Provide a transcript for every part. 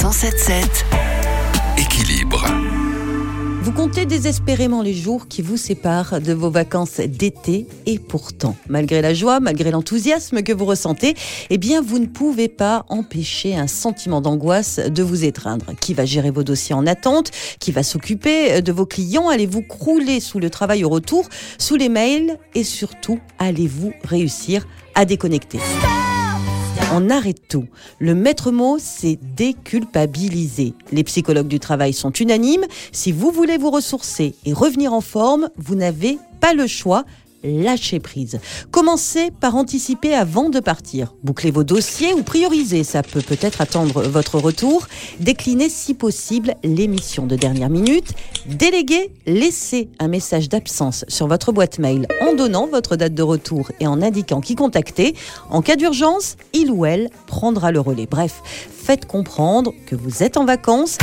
177 Équilibre. Vous comptez désespérément les jours qui vous séparent de vos vacances d'été et pourtant, malgré la joie, malgré l'enthousiasme que vous ressentez, eh bien vous ne pouvez pas empêcher un sentiment d'angoisse de vous étreindre. Qui va gérer vos dossiers en attente? Qui va s'occuper de vos clients? Allez-vous crouler sous le travail au retour, sous les mails? Et surtout, allez-vous réussir à déconnecter? On arrête tout. Le maître mot, c'est déculpabiliser. Les psychologues du travail sont unanimes. Si vous voulez vous ressourcer et revenir en forme, vous n'avez pas le choix lâcher prise. Commencez par anticiper avant de partir. Bouclez vos dossiers ou priorisez, ça peut peut-être attendre votre retour. Déclinez si possible les missions de dernière minute. Déléguez, laissez un message d'absence sur votre boîte mail en donnant votre date de retour et en indiquant qui contacter. En cas d'urgence, il ou elle prendra le relais. Bref, faites comprendre que vous êtes en vacances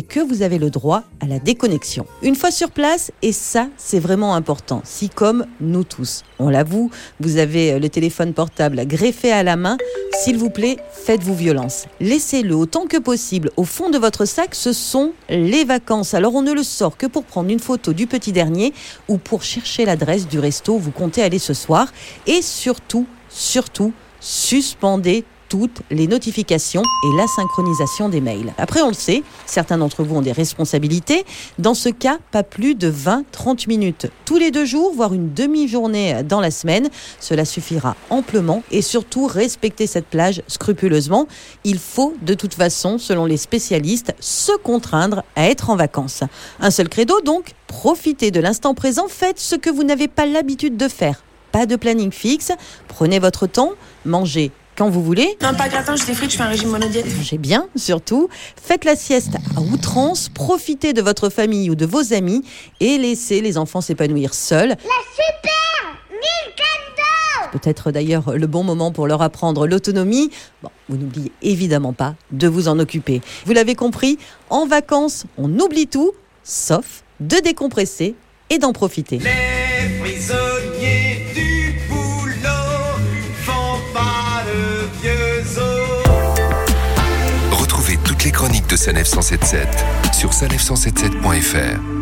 et que vous avez le droit à la déconnexion. Une fois sur place, et ça c'est vraiment important, si comme nous tous, on l'avoue, vous avez le téléphone portable greffé à la main, s'il vous plaît, faites-vous violence. Laissez-le autant que possible au fond de votre sac, ce sont les vacances. Alors on ne le sort que pour prendre une photo du petit dernier ou pour chercher l'adresse du resto où vous comptez aller ce soir. Et surtout, surtout, suspendez toutes les notifications et la synchronisation des mails. Après, on le sait, certains d'entre vous ont des responsabilités. Dans ce cas, pas plus de 20-30 minutes tous les deux jours, voire une demi-journée dans la semaine. Cela suffira amplement et surtout respecter cette plage scrupuleusement. Il faut de toute façon, selon les spécialistes, se contraindre à être en vacances. Un seul credo donc, profitez de l'instant présent, faites ce que vous n'avez pas l'habitude de faire. Pas de planning fixe, prenez votre temps, mangez quand vous voulez. Non, pas gratin, je frites, je fais un régime monodiète. Mangez bien, surtout. Faites la sieste à outrance, profitez de votre famille ou de vos amis et laissez les enfants s'épanouir seuls. La super Nintendo Peut-être d'ailleurs le bon moment pour leur apprendre l'autonomie. Bon, vous n'oubliez évidemment pas de vous en occuper. Vous l'avez compris, en vacances, on oublie tout, sauf de décompresser et d'en profiter. Les chroniques de Sanef 177 sur sanef177.fr.